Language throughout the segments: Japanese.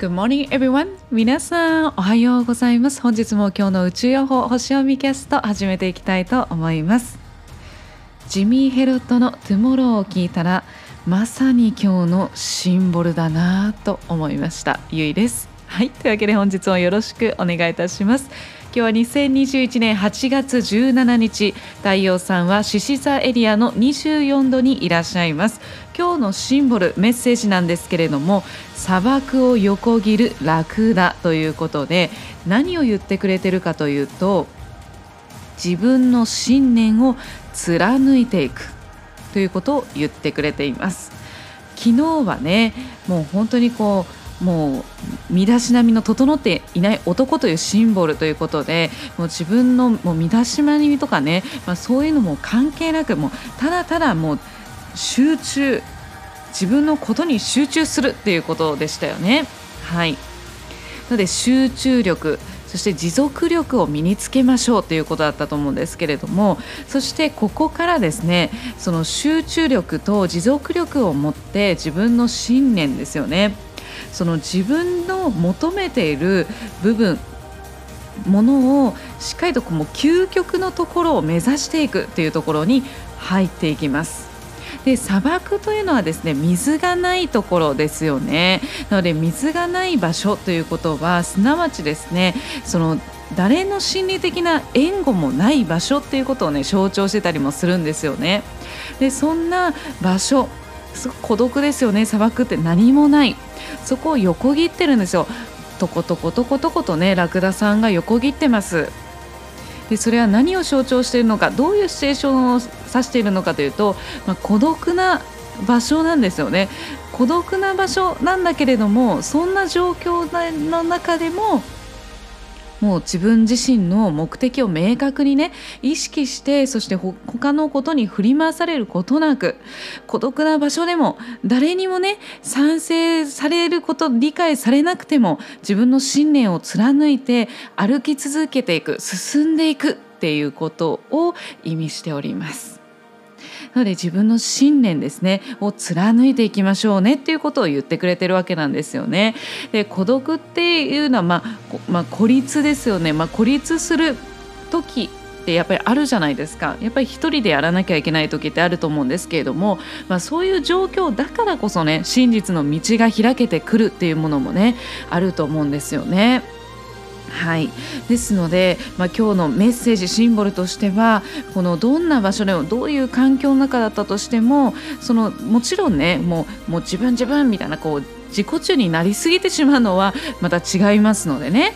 Good morning everyone. 皆さんおはようございます。本日も今日の宇宙予報星読みキャスト始めていきたいと思います。ジミー・ヘルトのトゥモローを聞いたらまさに今日のシンボルだなと思いました。ゆいです。はい。というわけで本日もよろしくお願いいたします。今日は2021年8月17日太陽さんは獅子座エリアの24度にいらっしゃいます。今日のシンボルメッセージなんですけれども砂漠を横切るラクダということで何を言ってくれてるかというと自分の信念を貫いていくということを言ってくれています。昨日はねもう本当にこうもう身だしなみの整っていない男というシンボルということでもう自分のもう身だしなみとかね、まあ、そういうのも関係なくもうただただもう集中自分のことに集中するっていうことでしたよね。はいなので集中力そして持続力を身につけましょうということだったと思うんですけれどもそしてここからですねその集中力と持続力を持って自分の信念ですよねその自分の求めている部分ものをしっかりともう究極のところを目指していくというところに入っていきます。で砂漠というのはですね水がないところですよねなので水がない場所ということはすなわちですねその誰の心理的な援護もない場所っていうことをね象徴してたりもするんですよねでそんな場所すごく孤独ですよね。砂漠って何もない。そこを横切ってるんですよ。とことことことことねラクダさんが横切ってます。でそれは何を象徴しているのか。どういうシチュエーションを指しているのかというと、まあ、孤独な場所なんですよね。孤独な場所なんだけれどもそんな状況の中でももう自分自身の目的を明確にね意識してそして他のことに振り回されることなく孤独な場所でも誰にもね賛成されること理解されなくても自分の信念を貫いて歩き続けていく進んでいくっていうことを意味しております。なので自分の信念ですねを貫いていきましょうねっていうことを言ってくれてるわけなんですよね。で孤独っていうのは、まあ、まあ、孤立ですよね、まあ、孤立する時ってやっぱりあるじゃないですかやっぱり一人でやらなきゃいけない時ってあると思うんですけれども、まあ、そういう状況だからこそね真実の道が開けてくるっていうものもねあると思うんですよね。はい、ですので、まあ、今日のメッセージシンボルとしてはこのどんな場所でもどういう環境の中だったとしてもそのもちろんねもうもう自分自分みたいなこう自己中になりすぎてしまうのはまた違いますのでね。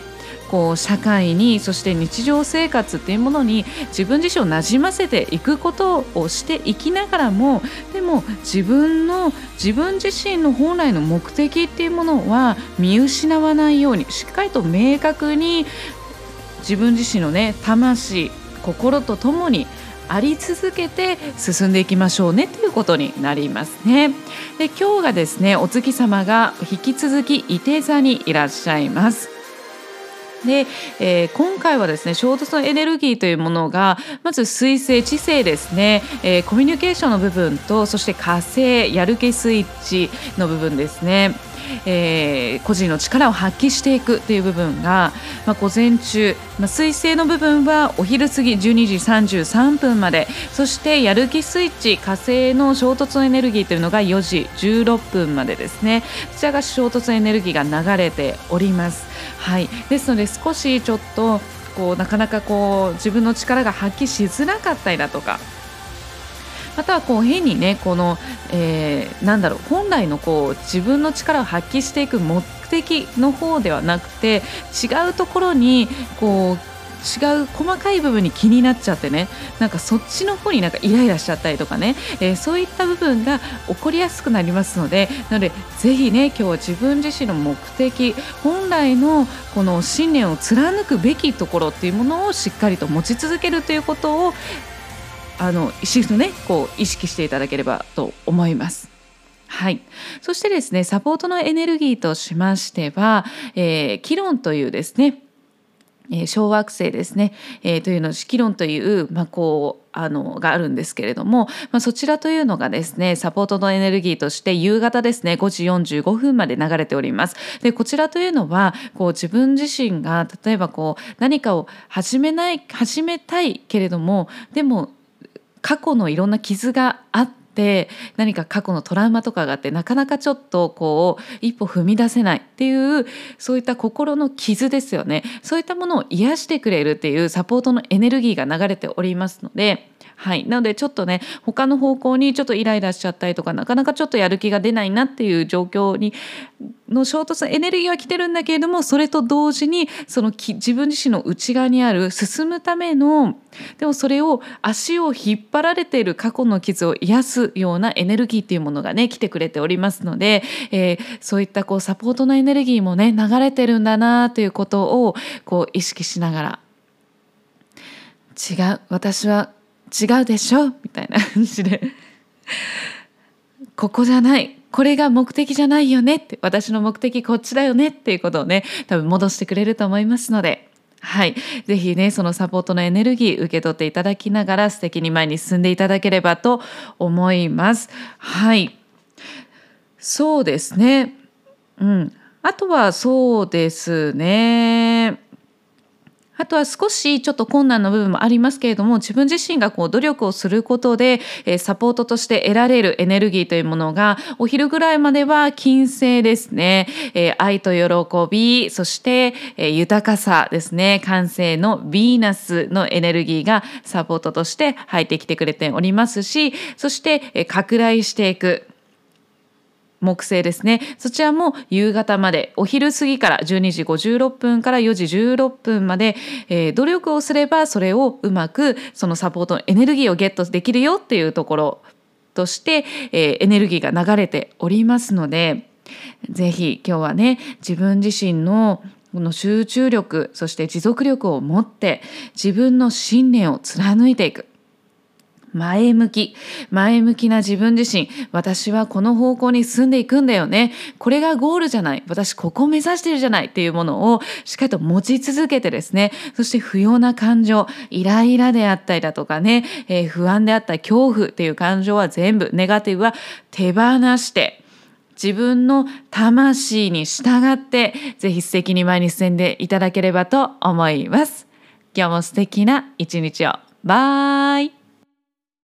こう社会にそして日常生活っていうものに自分自身をなじませていくことをしていきながらもでも自分の自分自身の本来の目的っていうものは見失わないようにしっかりと明確に自分自身のね魂心とともにあり続けて進んでいきましょうねということになりますね。で今日がですねお月様が引き続き伊手座にいらっしゃいます。で、えー、今回はですね衝突のエネルギーというものがまず水星知性ですね、えー、コミュニケーションの部分とそして火星やる気スイッチの部分ですね。えー、個人の力を発揮していくという部分が、まあ、午前中、まあ、水星の部分はお昼過ぎ12時33分までそしてやる気スイッチ火星の衝突のエネルギーというのが4時16分までですねこちらが衝突のエネルギーが流れております。はい、ですので少しちょっとこうなかなかこう自分の力が発揮しづらかったりだとか。またはこう変にねこの、えー、なんだろう本来のこう自分の力を発揮していく目的の方ではなくて違うところにこう違う細かい部分に気になっちゃってねなんかそっちの方になんかイライラしちゃったりとかね、えー、そういった部分が起こりやすくなりますのでなのでぜひね今日は自分自身の目的本来のこの信念を貫くべきところっていうものをしっかりと持ち続けるということをあのシフトねこう意識していただければと思います。はい、そしてですねサポートのエネルギーとしましては、えー、キロンというですねえー、小惑星ですね、えー、というの式論という、まあ、こうあのがあるんですけれども、まあ、そちらというのがですねサポートのエネルギーとして夕方ですね5時45分まで流れております。でこちらというのはこう自分自身が例えばこう何かを始めない始めたいけれどもでも過去のいろんな傷があってって何か過去のトラウマとかがあってなかなかちょっとこう一歩踏み出せないっていうそういった心の傷ですよね。そういったものを癒してくれるっていうサポートのエネルギーが流れておりますのではい、なのでちょっとね他の方向にちょっとイライラしちゃったりとかなかなかちょっとやる気が出ないなっていう状況にの衝突エネルギーは来てるんだけれどもそれと同時にその自分自身の内側にある進むためのでもそれを足を引っ張られている過去の傷を癒すようなエネルギーっていうものがね来てくれておりますので、えー、そういったこうサポートのエネルギーもね流れてるんだなということをこう意識しながら。違う。私は違うでしょ？みたいな感じでここじゃないこれが目的じゃないよね？って私の目的こっちだよね？っていうことをね多分戻してくれると思いますのではい。ぜひね、そのサポートのエネルギー受け取っていただきながら素敵に前に進んでいただければと思います。はい。そうですね。うん。あとはそうですね。あとは少しちょっと困難な部分もありますけれども自分自身がこう努力をすることで、えサポートとして得られるエネルギーというものがお昼ぐらいまでは金星ですね、え愛と喜びそして、え豊かさですね。感性のヴィーナスのエネルギーがサポートとして入ってきてくれておりますしそして、え拡大していく。木星ですね。そちらも夕方までお昼過ぎから12時56分から4時16分まで、えー、努力をすればそれをうまくそのサポートのエネルギーをゲットできるよっていうところとして、えー、エネルギーが流れておりますのでぜひ今日はね自分自身のこの集中力そして持続力を持って自分の信念を貫いていく。前向き。前向きな自分自身。私はこの方向に進んでいくんだよね。これがゴールじゃない。私ここ目指してるじゃないっていうものをしっかりと持ち続けてですね。そして不要な感情イライラであったりだとかね、えー、不安であった恐怖っていう感情は全部ネガティブは手放して自分の魂に従ってぜひ素敵に前に進んでいただければと思います。今日も素敵な一日を。バイ。